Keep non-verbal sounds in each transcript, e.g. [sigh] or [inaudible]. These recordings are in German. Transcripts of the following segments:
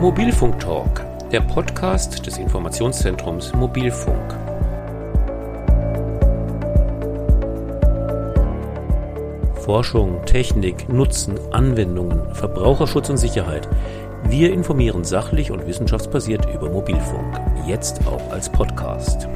Mobilfunk Talk, der Podcast des Informationszentrums Mobilfunk. Forschung, Technik, Nutzen, Anwendungen, Verbraucherschutz und Sicherheit. Wir informieren sachlich und wissenschaftsbasiert über Mobilfunk, jetzt auch als Podcast.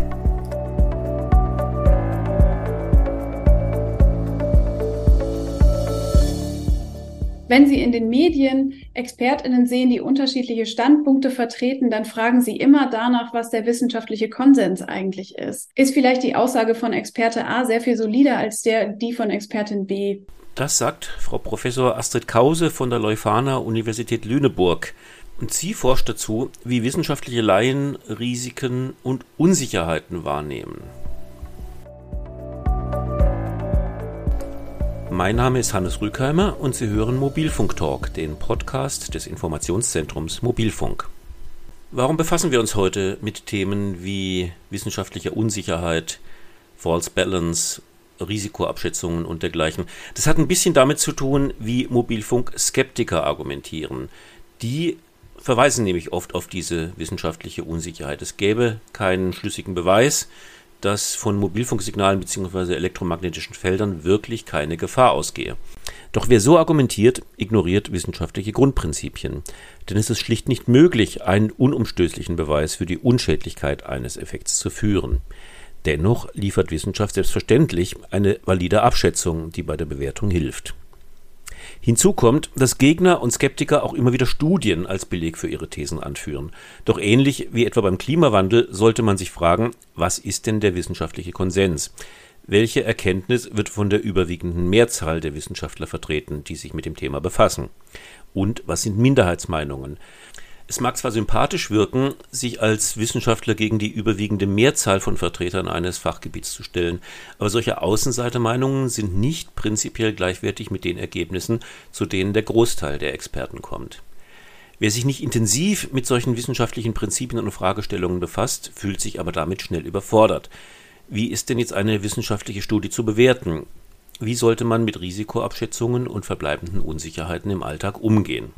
Wenn Sie in den Medien Expertinnen sehen, die unterschiedliche Standpunkte vertreten, dann fragen Sie immer danach, was der wissenschaftliche Konsens eigentlich ist. Ist vielleicht die Aussage von Experte A sehr viel solider als der, die von Expertin B? Das sagt Frau Professor Astrid Kause von der Leuphana Universität Lüneburg. Und sie forscht dazu, wie wissenschaftliche Laien Risiken und Unsicherheiten wahrnehmen. Mein Name ist Hannes Rückheimer und Sie hören Mobilfunk Talk, den Podcast des Informationszentrums Mobilfunk. Warum befassen wir uns heute mit Themen wie wissenschaftlicher Unsicherheit, False Balance, Risikoabschätzungen und dergleichen? Das hat ein bisschen damit zu tun, wie Mobilfunk-Skeptiker argumentieren. Die verweisen nämlich oft auf diese wissenschaftliche Unsicherheit. Es gäbe keinen schlüssigen Beweis, dass von Mobilfunksignalen bzw. elektromagnetischen Feldern wirklich keine Gefahr ausgehe. Doch wer so argumentiert, ignoriert wissenschaftliche Grundprinzipien. Denn es ist schlicht nicht möglich, einen unumstößlichen Beweis für die Unschädlichkeit eines Effekts zu führen. Dennoch liefert Wissenschaft selbstverständlich eine valide Abschätzung, die bei der Bewertung hilft. Hinzu kommt, dass Gegner und Skeptiker auch immer wieder Studien als Beleg für ihre Thesen anführen. Doch ähnlich wie etwa beim Klimawandel sollte man sich fragen, was ist denn der wissenschaftliche Konsens? Welche Erkenntnis wird von der überwiegenden Mehrzahl der Wissenschaftler vertreten, die sich mit dem Thema befassen? Und was sind Minderheitsmeinungen? Es mag zwar sympathisch wirken, sich als Wissenschaftler gegen die überwiegende Mehrzahl von Vertretern eines Fachgebiets zu stellen, aber solche Außenseitermeinungen sind nicht prinzipiell gleichwertig mit den Ergebnissen, zu denen der Großteil der Experten kommt. Wer sich nicht intensiv mit solchen wissenschaftlichen Prinzipien und Fragestellungen befasst, fühlt sich aber damit schnell überfordert. Wie ist denn jetzt eine wissenschaftliche Studie zu bewerten? Wie sollte man mit Risikoabschätzungen und verbleibenden Unsicherheiten im Alltag umgehen?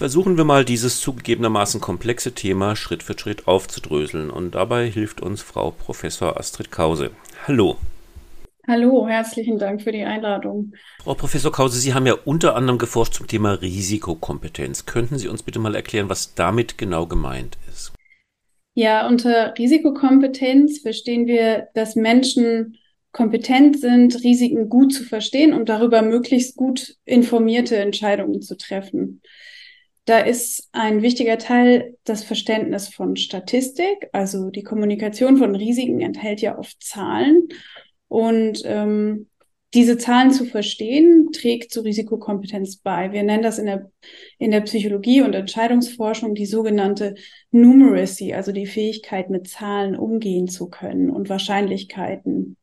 Versuchen wir mal dieses zugegebenermaßen komplexe Thema Schritt für Schritt aufzudröseln und dabei hilft uns Frau Professor Astrid Kause. Hallo. Hallo, herzlichen Dank für die Einladung. Frau Professor Kause, Sie haben ja unter anderem geforscht zum Thema Risikokompetenz. Könnten Sie uns bitte mal erklären, was damit genau gemeint ist? Ja, unter Risikokompetenz verstehen wir, dass Menschen kompetent sind, Risiken gut zu verstehen und darüber möglichst gut informierte Entscheidungen zu treffen. Da ist ein wichtiger Teil das Verständnis von Statistik. Also die Kommunikation von Risiken enthält ja oft Zahlen. Und ähm, diese Zahlen zu verstehen, trägt zur Risikokompetenz bei. Wir nennen das in der, in der Psychologie und Entscheidungsforschung die sogenannte Numeracy, also die Fähigkeit, mit Zahlen umgehen zu können und Wahrscheinlichkeiten.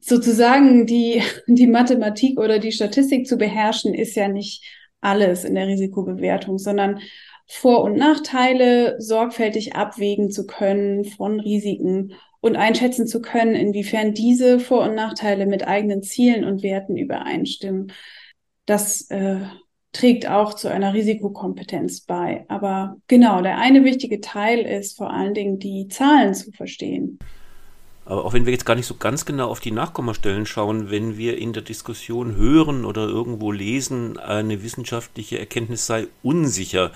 Sozusagen die, die Mathematik oder die Statistik zu beherrschen, ist ja nicht alles in der Risikobewertung, sondern Vor- und Nachteile sorgfältig abwägen zu können von Risiken und einschätzen zu können, inwiefern diese Vor- und Nachteile mit eigenen Zielen und Werten übereinstimmen. Das äh, trägt auch zu einer Risikokompetenz bei. Aber genau, der eine wichtige Teil ist vor allen Dingen die Zahlen zu verstehen. Aber auch wenn wir jetzt gar nicht so ganz genau auf die Nachkommastellen schauen, wenn wir in der Diskussion hören oder irgendwo lesen, eine wissenschaftliche Erkenntnis sei unsicher,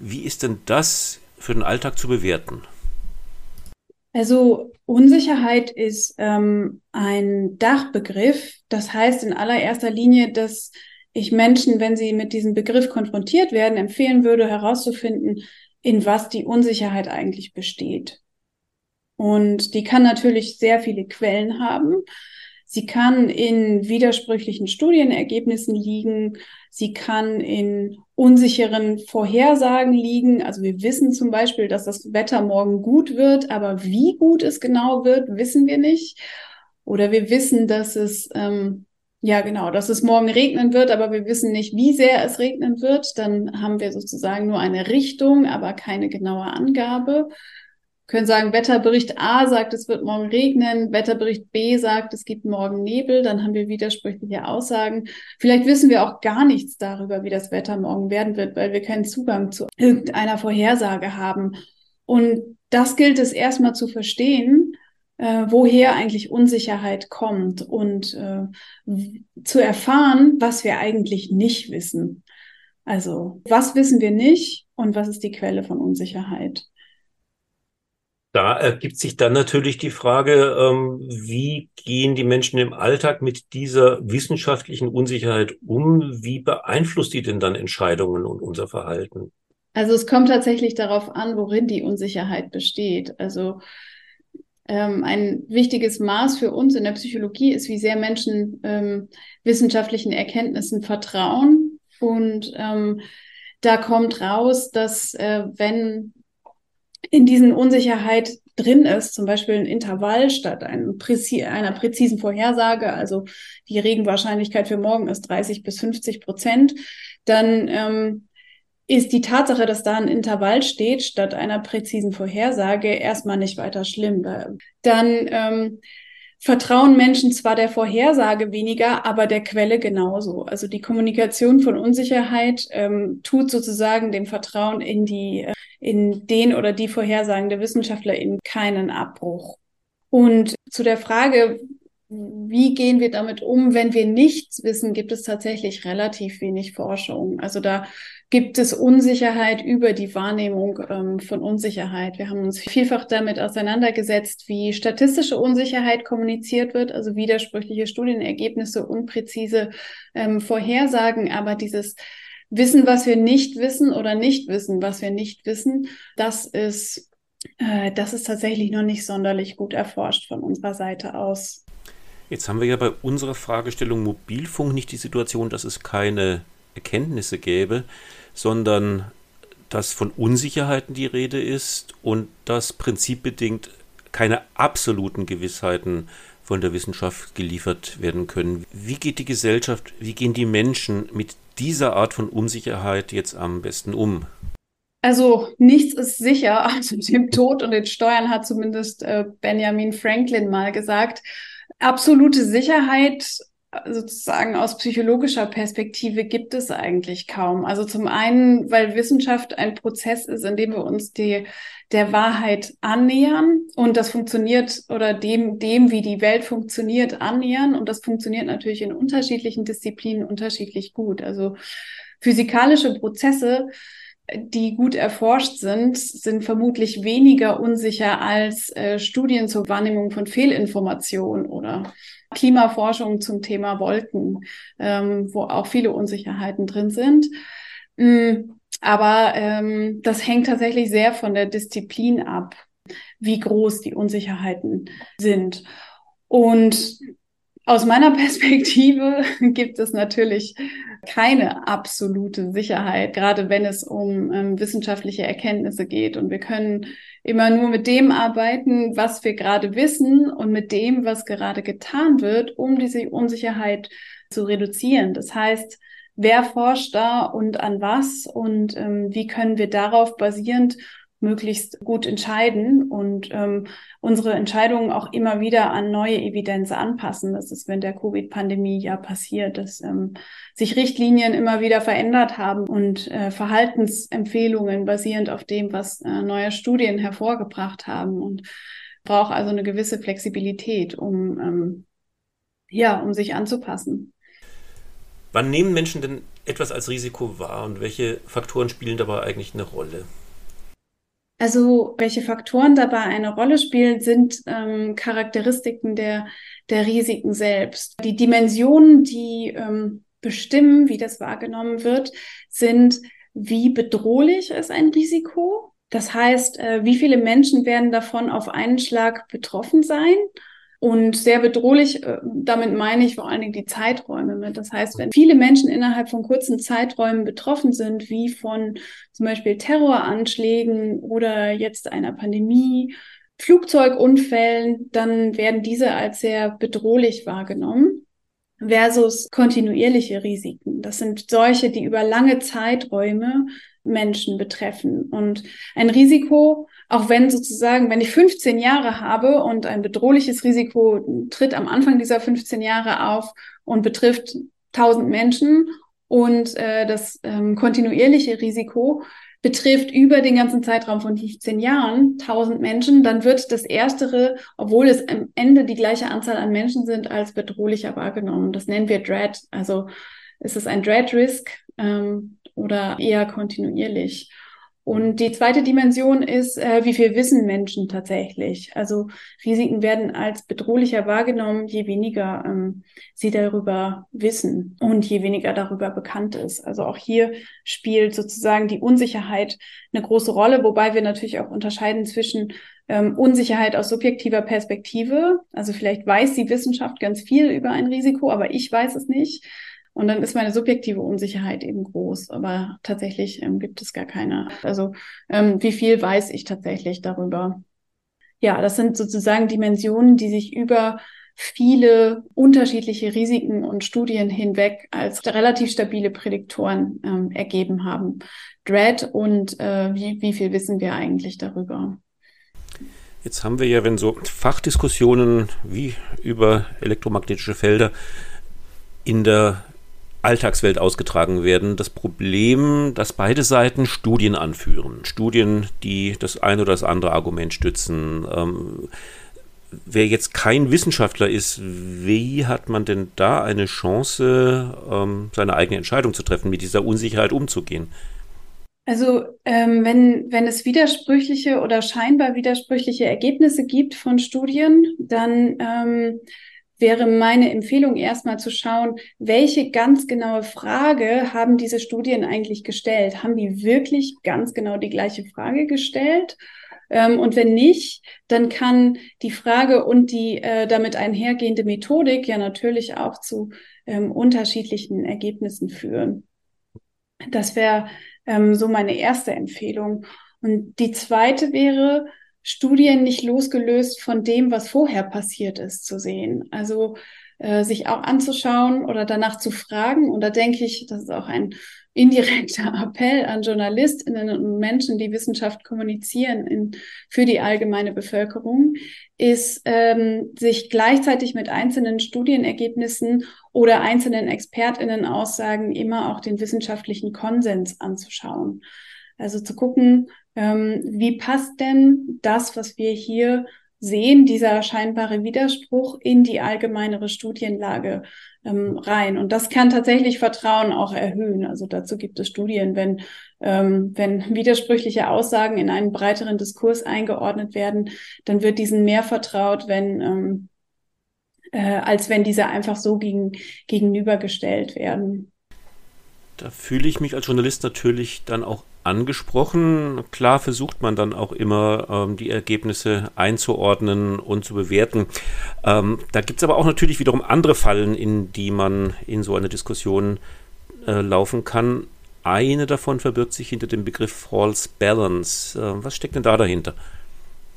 wie ist denn das für den Alltag zu bewerten? Also Unsicherheit ist ähm, ein Dachbegriff. Das heißt in allererster Linie, dass ich Menschen, wenn sie mit diesem Begriff konfrontiert werden, empfehlen würde, herauszufinden, in was die Unsicherheit eigentlich besteht. Und die kann natürlich sehr viele Quellen haben. Sie kann in widersprüchlichen Studienergebnissen liegen. Sie kann in unsicheren Vorhersagen liegen. Also wir wissen zum Beispiel, dass das Wetter morgen gut wird, aber wie gut es genau wird, wissen wir nicht. Oder wir wissen, dass es, ähm, ja genau, dass es morgen regnen wird, aber wir wissen nicht, wie sehr es regnen wird. Dann haben wir sozusagen nur eine Richtung, aber keine genaue Angabe. Können sagen, Wetterbericht A sagt, es wird morgen regnen, Wetterbericht B sagt, es gibt morgen Nebel, dann haben wir widersprüchliche Aussagen. Vielleicht wissen wir auch gar nichts darüber, wie das Wetter morgen werden wird, weil wir keinen Zugang zu irgendeiner Vorhersage haben. Und das gilt es erstmal zu verstehen, äh, woher eigentlich Unsicherheit kommt und äh, zu erfahren, was wir eigentlich nicht wissen. Also, was wissen wir nicht und was ist die Quelle von Unsicherheit? Da ergibt sich dann natürlich die Frage, ähm, wie gehen die Menschen im Alltag mit dieser wissenschaftlichen Unsicherheit um? Wie beeinflusst die denn dann Entscheidungen und unser Verhalten? Also es kommt tatsächlich darauf an, worin die Unsicherheit besteht. Also ähm, ein wichtiges Maß für uns in der Psychologie ist, wie sehr Menschen ähm, wissenschaftlichen Erkenntnissen vertrauen. Und ähm, da kommt raus, dass äh, wenn in diesen Unsicherheit drin ist, zum Beispiel ein Intervall statt Präzi einer präzisen Vorhersage, also die Regenwahrscheinlichkeit für morgen ist 30 bis 50 Prozent, dann ähm, ist die Tatsache, dass da ein Intervall steht, statt einer präzisen Vorhersage, erstmal nicht weiter schlimm. Dann ähm, vertrauen Menschen zwar der Vorhersage weniger, aber der Quelle genauso. Also die Kommunikation von Unsicherheit ähm, tut sozusagen dem Vertrauen in die, äh, in den oder die Vorhersagen der Wissenschaftler in keinen Abbruch. Und zu der Frage, wie gehen wir damit um, wenn wir nichts wissen, gibt es tatsächlich relativ wenig Forschung. Also da gibt es Unsicherheit über die Wahrnehmung ähm, von Unsicherheit. Wir haben uns vielfach damit auseinandergesetzt, wie statistische Unsicherheit kommuniziert wird, also widersprüchliche Studienergebnisse, unpräzise ähm, Vorhersagen, aber dieses Wissen, was wir nicht wissen oder nicht wissen, was wir nicht wissen, das ist, äh, das ist tatsächlich noch nicht sonderlich gut erforscht von unserer Seite aus. Jetzt haben wir ja bei unserer Fragestellung Mobilfunk nicht die Situation, dass es keine Erkenntnisse gäbe, sondern dass von Unsicherheiten die Rede ist und dass prinzipbedingt keine absoluten Gewissheiten von der Wissenschaft geliefert werden können. Wie geht die Gesellschaft, wie gehen die Menschen mit dieser Art von Unsicherheit jetzt am besten um? Also nichts ist sicher. [laughs] Also dem Tod und den Steuern hat zumindest äh, Benjamin Franklin mal gesagt absolute Sicherheit sozusagen aus psychologischer Perspektive gibt es eigentlich kaum. Also zum einen, weil Wissenschaft ein Prozess ist, in dem wir uns die, der Wahrheit annähern und das funktioniert oder dem, dem, wie die Welt funktioniert, annähern und das funktioniert natürlich in unterschiedlichen Disziplinen unterschiedlich gut. Also physikalische Prozesse die gut erforscht sind, sind vermutlich weniger unsicher als äh, Studien zur Wahrnehmung von Fehlinformationen oder Klimaforschung zum Thema Wolken, ähm, wo auch viele Unsicherheiten drin sind. Mm, aber ähm, das hängt tatsächlich sehr von der Disziplin ab, wie groß die Unsicherheiten sind. Und aus meiner [laughs] Perspektive gibt es natürlich keine absolute Sicherheit, gerade wenn es um ähm, wissenschaftliche Erkenntnisse geht. Und wir können immer nur mit dem arbeiten, was wir gerade wissen und mit dem, was gerade getan wird, um diese Unsicherheit zu reduzieren. Das heißt, wer forscht da und an was und ähm, wie können wir darauf basierend möglichst gut entscheiden und ähm, unsere Entscheidungen auch immer wieder an neue Evidenz anpassen. Das ist wenn der Covid-Pandemie ja passiert, dass ähm, sich Richtlinien immer wieder verändert haben und äh, Verhaltensempfehlungen basierend auf dem, was äh, neue Studien hervorgebracht haben und braucht also eine gewisse Flexibilität, um ähm, ja, um sich anzupassen. Wann nehmen Menschen denn etwas als Risiko wahr und welche Faktoren spielen dabei eigentlich eine Rolle? Also welche Faktoren dabei eine Rolle spielen, sind ähm, Charakteristiken der, der Risiken selbst. Die Dimensionen, die ähm, bestimmen, wie das wahrgenommen wird, sind, wie bedrohlich ist ein Risiko. Das heißt, äh, wie viele Menschen werden davon auf einen Schlag betroffen sein und sehr bedrohlich, äh, damit meine ich vor allen Dingen die Zeiträume mit. Das heißt, wenn viele Menschen innerhalb von kurzen Zeiträumen betroffen sind, wie von zum Beispiel Terroranschlägen oder jetzt einer Pandemie, Flugzeugunfällen, dann werden diese als sehr bedrohlich wahrgenommen versus kontinuierliche Risiken. Das sind solche, die über lange Zeiträume Menschen betreffen. Und ein Risiko auch wenn sozusagen, wenn ich 15 Jahre habe und ein bedrohliches Risiko tritt am Anfang dieser 15 Jahre auf und betrifft 1000 Menschen und äh, das ähm, kontinuierliche Risiko betrifft über den ganzen Zeitraum von 15 Jahren 1000 Menschen, dann wird das Erstere, obwohl es am Ende die gleiche Anzahl an Menschen sind, als bedrohlicher wahrgenommen. Das nennen wir Dread. Also ist es ein Dread Risk ähm, oder eher kontinuierlich. Und die zweite Dimension ist, äh, wie viel wissen Menschen tatsächlich? Also Risiken werden als bedrohlicher wahrgenommen, je weniger ähm, sie darüber wissen und je weniger darüber bekannt ist. Also auch hier spielt sozusagen die Unsicherheit eine große Rolle, wobei wir natürlich auch unterscheiden zwischen ähm, Unsicherheit aus subjektiver Perspektive. Also vielleicht weiß die Wissenschaft ganz viel über ein Risiko, aber ich weiß es nicht und dann ist meine subjektive Unsicherheit eben groß. Aber tatsächlich ähm, gibt es gar keine. Also ähm, wie viel weiß ich tatsächlich darüber? Ja, das sind sozusagen Dimensionen, die sich über viele unterschiedliche Risiken und Studien hinweg als relativ stabile Prädiktoren ähm, ergeben haben. Dread und äh, wie, wie viel wissen wir eigentlich darüber? Jetzt haben wir ja, wenn so Fachdiskussionen wie über elektromagnetische Felder in der Alltagswelt ausgetragen werden. Das Problem, dass beide Seiten Studien anführen. Studien, die das eine oder das andere Argument stützen. Ähm, wer jetzt kein Wissenschaftler ist, wie hat man denn da eine Chance, ähm, seine eigene Entscheidung zu treffen, mit dieser Unsicherheit umzugehen? Also ähm, wenn, wenn es widersprüchliche oder scheinbar widersprüchliche Ergebnisse gibt von Studien, dann ähm, wäre meine Empfehlung erstmal zu schauen, welche ganz genaue Frage haben diese Studien eigentlich gestellt? Haben die wirklich ganz genau die gleiche Frage gestellt? Ähm, und wenn nicht, dann kann die Frage und die äh, damit einhergehende Methodik ja natürlich auch zu ähm, unterschiedlichen Ergebnissen führen. Das wäre ähm, so meine erste Empfehlung. Und die zweite wäre, Studien nicht losgelöst von dem, was vorher passiert ist, zu sehen. Also äh, sich auch anzuschauen oder danach zu fragen. Und da denke ich, das ist auch ein indirekter [laughs] Appell an Journalistinnen und Menschen, die Wissenschaft kommunizieren in, für die allgemeine Bevölkerung, ist, ähm, sich gleichzeitig mit einzelnen Studienergebnissen oder einzelnen Expertinnen-Aussagen immer auch den wissenschaftlichen Konsens anzuschauen. Also zu gucken, ähm, wie passt denn das, was wir hier sehen, dieser scheinbare Widerspruch in die allgemeinere Studienlage ähm, rein. Und das kann tatsächlich Vertrauen auch erhöhen. Also dazu gibt es Studien, wenn, ähm, wenn widersprüchliche Aussagen in einen breiteren Diskurs eingeordnet werden, dann wird diesen mehr vertraut, wenn ähm, äh, als wenn diese einfach so gegen, gegenübergestellt werden. Da fühle ich mich als Journalist natürlich dann auch angesprochen. Klar versucht man dann auch immer, ähm, die Ergebnisse einzuordnen und zu bewerten. Ähm, da gibt es aber auch natürlich wiederum andere Fallen, in die man in so eine Diskussion äh, laufen kann. Eine davon verbirgt sich hinter dem Begriff False Balance. Äh, was steckt denn da dahinter?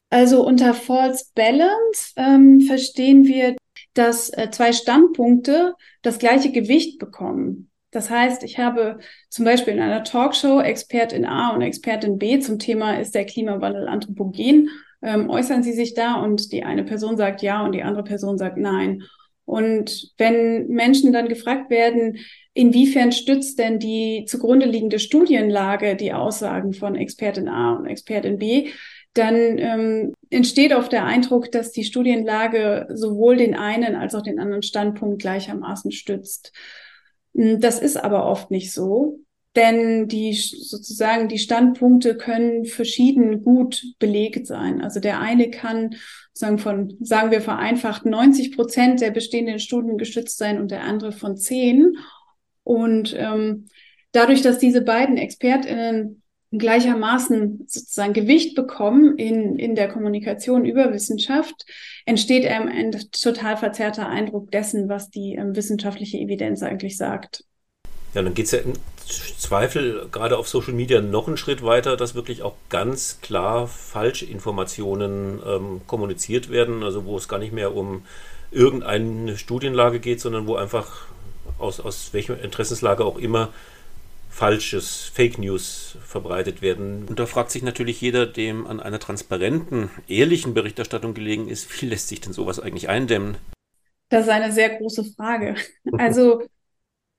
Also unter False Balance ähm, verstehen wir, dass äh, zwei Standpunkte das gleiche Gewicht bekommen. Das heißt, ich habe zum Beispiel in einer Talkshow Expertin A und Expertin B zum Thema, ist der Klimawandel anthropogen? Ähm, äußern sie sich da und die eine Person sagt ja und die andere Person sagt nein. Und wenn Menschen dann gefragt werden, inwiefern stützt denn die zugrunde liegende Studienlage die Aussagen von Expertin A und Expertin B, dann ähm, entsteht oft der Eindruck, dass die Studienlage sowohl den einen als auch den anderen Standpunkt gleichermaßen stützt. Hm, das ist aber oft nicht so, denn die sozusagen die Standpunkte können verschieden gut belegt sein. Also der eine kann sagen von, sagen wir vereinfacht, 90 Prozent der bestehenden Studien gestützt sein und der andere von zehn. Und ähm, dadurch, dass diese beiden ExpertInnen gleichermaßen sozusagen Gewicht bekommen in, in der Kommunikation über Wissenschaft, entsteht einem ein total verzerrter Eindruck dessen, was die ähm, wissenschaftliche Evidenz eigentlich sagt. Ja, dann geht es ja im Zweifel gerade auf Social Media noch einen Schritt weiter, dass wirklich auch ganz klar Falschinformationen ähm, kommuniziert werden, also wo es gar nicht mehr um irgendeine Studienlage geht, sondern wo einfach aus, aus welcher Interessenslage auch immer Falsches, Fake News verbreitet werden. Und da fragt sich natürlich jeder, dem an einer transparenten, ehrlichen Berichterstattung gelegen ist, wie lässt sich denn sowas eigentlich eindämmen? Das ist eine sehr große Frage. Also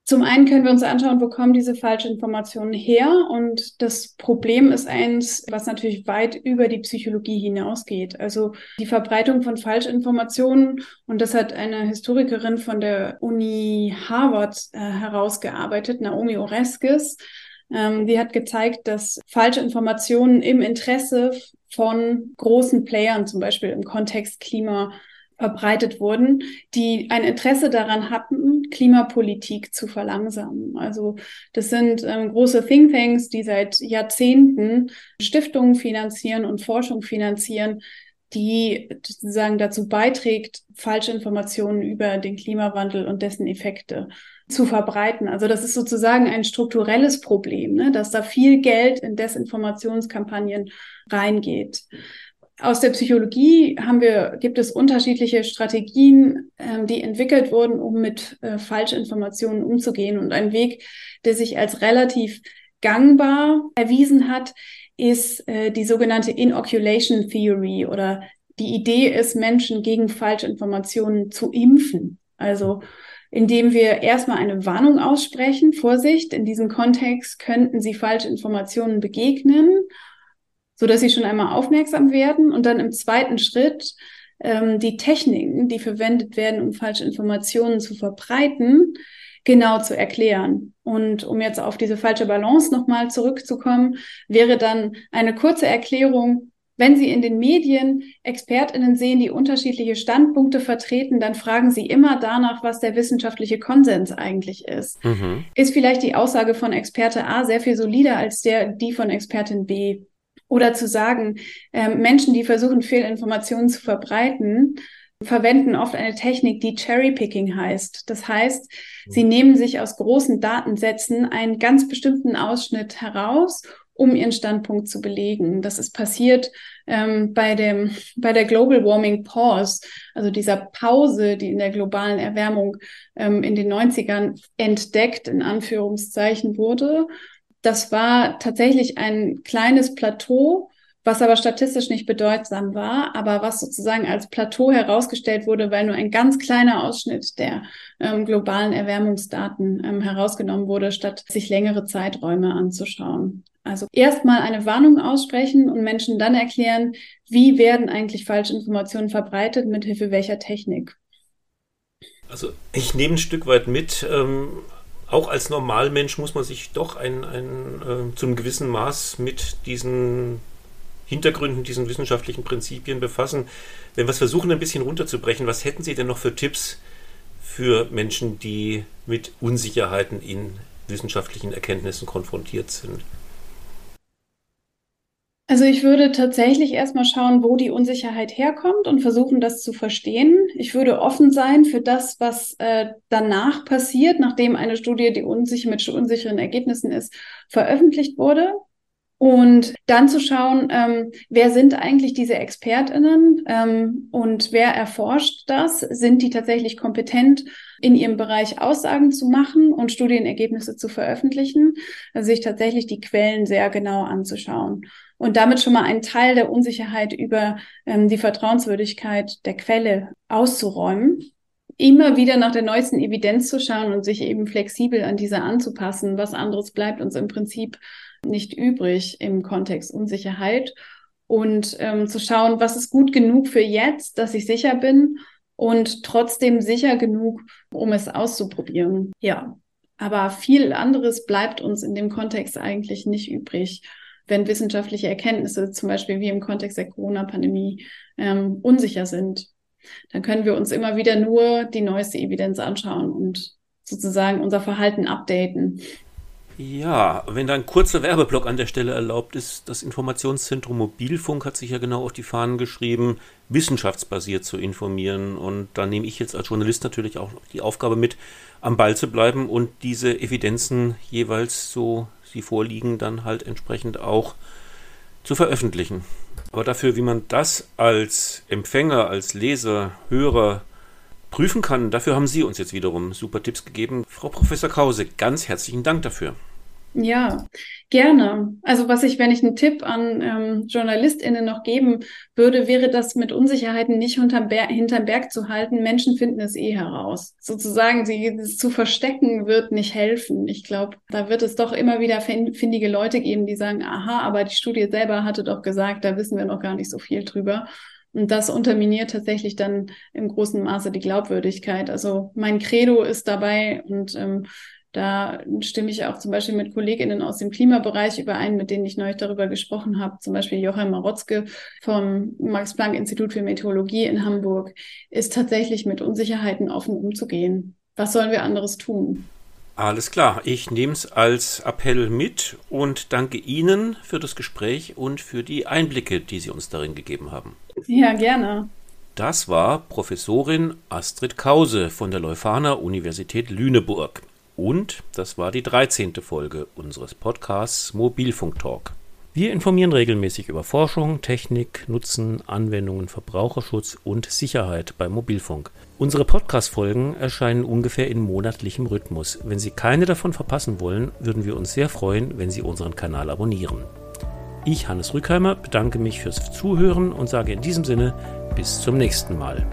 zum einen können wir uns anschauen, wo kommen diese falschen Informationen her? Und das Problem ist eins, was natürlich weit über die Psychologie hinausgeht. Also die Verbreitung von Falschinformationen. Und das hat eine Historikerin von der Uni Harvard äh, herausgearbeitet, Naomi Oreskes. Ähm, die hat gezeigt, dass falsche Informationen im Interesse von großen Playern, zum Beispiel im Kontext Klima, verbreitet wurden, die ein Interesse daran hatten, Klimapolitik zu verlangsamen. Also das sind ähm, große Thinktanks, die seit Jahrzehnten Stiftungen finanzieren und Forschung finanzieren, die sozusagen dazu beiträgt, falsche Informationen über den Klimawandel und dessen Effekte zu verbreiten. Also das ist sozusagen ein strukturelles Problem, ne, dass da viel Geld in Desinformationskampagnen reingeht. Aus der Psychologie haben wir, gibt es unterschiedliche Strategien, ähm, die entwickelt wurden, um mit äh, Falschinformationen umzugehen. Und ein Weg, der sich als relativ gangbar erwiesen hat, ist äh, die sogenannte Inoculation Theory oder die Idee ist, Menschen gegen Falschinformationen zu impfen. Also indem wir erstmal eine Warnung aussprechen, Vorsicht, in diesem Kontext könnten Sie Falschinformationen begegnen so dass sie schon einmal aufmerksam werden und dann im zweiten Schritt ähm, die Techniken, die verwendet werden, um falsche Informationen zu verbreiten, genau zu erklären. Und um jetzt auf diese falsche Balance nochmal zurückzukommen, wäre dann eine kurze Erklärung, wenn Sie in den Medien ExpertInnen sehen, die unterschiedliche Standpunkte vertreten, dann fragen Sie immer danach, was der wissenschaftliche Konsens eigentlich ist. Mhm. Ist vielleicht die Aussage von Experte A sehr viel solider als der, die von Expertin B? Oder zu sagen, äh, Menschen, die versuchen, Fehlinformationen zu verbreiten, verwenden oft eine Technik, die Cherry-Picking heißt. Das heißt, sie mhm. nehmen sich aus großen Datensätzen einen ganz bestimmten Ausschnitt heraus, um ihren Standpunkt zu belegen. Das ist passiert ähm, bei, dem, bei der Global Warming Pause, also dieser Pause, die in der globalen Erwärmung ähm, in den 90ern entdeckt, in Anführungszeichen wurde das war tatsächlich ein kleines Plateau, was aber statistisch nicht bedeutsam war, aber was sozusagen als Plateau herausgestellt wurde, weil nur ein ganz kleiner Ausschnitt der ähm, globalen Erwärmungsdaten ähm, herausgenommen wurde, statt sich längere Zeiträume anzuschauen. Also erstmal eine Warnung aussprechen und Menschen dann erklären, wie werden eigentlich Falschinformationen verbreitet, mithilfe welcher Technik. Also ich nehme ein Stück weit mit, ähm, auch als Normalmensch muss man sich doch ein, ein, äh, zu einem gewissen Maß mit diesen Hintergründen, diesen wissenschaftlichen Prinzipien befassen. Wenn wir es versuchen, ein bisschen runterzubrechen, was hätten Sie denn noch für Tipps für Menschen, die mit Unsicherheiten in wissenschaftlichen Erkenntnissen konfrontiert sind? Also ich würde tatsächlich erstmal schauen, wo die Unsicherheit herkommt und versuchen, das zu verstehen. Ich würde offen sein für das, was äh, danach passiert, nachdem eine Studie, die unsicher mit unsicheren Ergebnissen ist, veröffentlicht wurde. Und dann zu schauen, ähm, wer sind eigentlich diese ExpertInnen ähm, und wer erforscht das? Sind die tatsächlich kompetent, in ihrem Bereich Aussagen zu machen und Studienergebnisse zu veröffentlichen? Also sich tatsächlich die Quellen sehr genau anzuschauen und damit schon mal einen Teil der Unsicherheit über ähm, die Vertrauenswürdigkeit der Quelle auszuräumen. Immer wieder nach der neuesten Evidenz zu schauen und sich eben flexibel an diese anzupassen. Was anderes bleibt uns im Prinzip nicht übrig im Kontext Unsicherheit. Und ähm, zu schauen, was ist gut genug für jetzt, dass ich sicher bin und trotzdem sicher genug, um es auszuprobieren. Ja, aber viel anderes bleibt uns in dem Kontext eigentlich nicht übrig wenn wissenschaftliche Erkenntnisse, zum Beispiel wie im Kontext der Corona-Pandemie, ähm, unsicher sind. Dann können wir uns immer wieder nur die neueste Evidenz anschauen und sozusagen unser Verhalten updaten. Ja, wenn da ein kurzer Werbeblock an der Stelle erlaubt ist, das Informationszentrum Mobilfunk hat sich ja genau auf die Fahnen geschrieben, wissenschaftsbasiert zu informieren. Und da nehme ich jetzt als Journalist natürlich auch die Aufgabe mit, am Ball zu bleiben und diese Evidenzen jeweils so sie vorliegen, dann halt entsprechend auch zu veröffentlichen. Aber dafür, wie man das als Empfänger, als Leser, Hörer prüfen kann, dafür haben Sie uns jetzt wiederum super Tipps gegeben. Frau Professor Krause, ganz herzlichen Dank dafür. Ja, gerne. Also was ich, wenn ich einen Tipp an ähm, JournalistInnen noch geben würde, wäre das mit Unsicherheiten nicht hinterm, Ber hinterm Berg zu halten. Menschen finden es eh heraus. Sozusagen, sie zu verstecken wird nicht helfen. Ich glaube, da wird es doch immer wieder findige Leute geben, die sagen, aha, aber die Studie selber hatte doch gesagt, da wissen wir noch gar nicht so viel drüber. Und das unterminiert tatsächlich dann im großen Maße die Glaubwürdigkeit. Also mein Credo ist dabei und ähm, da stimme ich auch zum Beispiel mit KollegInnen aus dem Klimabereich überein, mit denen ich neulich darüber gesprochen habe. Zum Beispiel Joachim Marotzke vom Max-Planck-Institut für Meteorologie in Hamburg ist tatsächlich mit Unsicherheiten offen umzugehen. Was sollen wir anderes tun? Alles klar, ich nehme es als Appell mit und danke Ihnen für das Gespräch und für die Einblicke, die Sie uns darin gegeben haben. Ja, gerne. Das war Professorin Astrid Kause von der Leuphana Universität Lüneburg. Und das war die 13. Folge unseres Podcasts Mobilfunk Talk. Wir informieren regelmäßig über Forschung, Technik, Nutzen, Anwendungen, Verbraucherschutz und Sicherheit beim Mobilfunk. Unsere Podcast-Folgen erscheinen ungefähr in monatlichem Rhythmus. Wenn Sie keine davon verpassen wollen, würden wir uns sehr freuen, wenn Sie unseren Kanal abonnieren. Ich, Hannes Rückheimer, bedanke mich fürs Zuhören und sage in diesem Sinne bis zum nächsten Mal.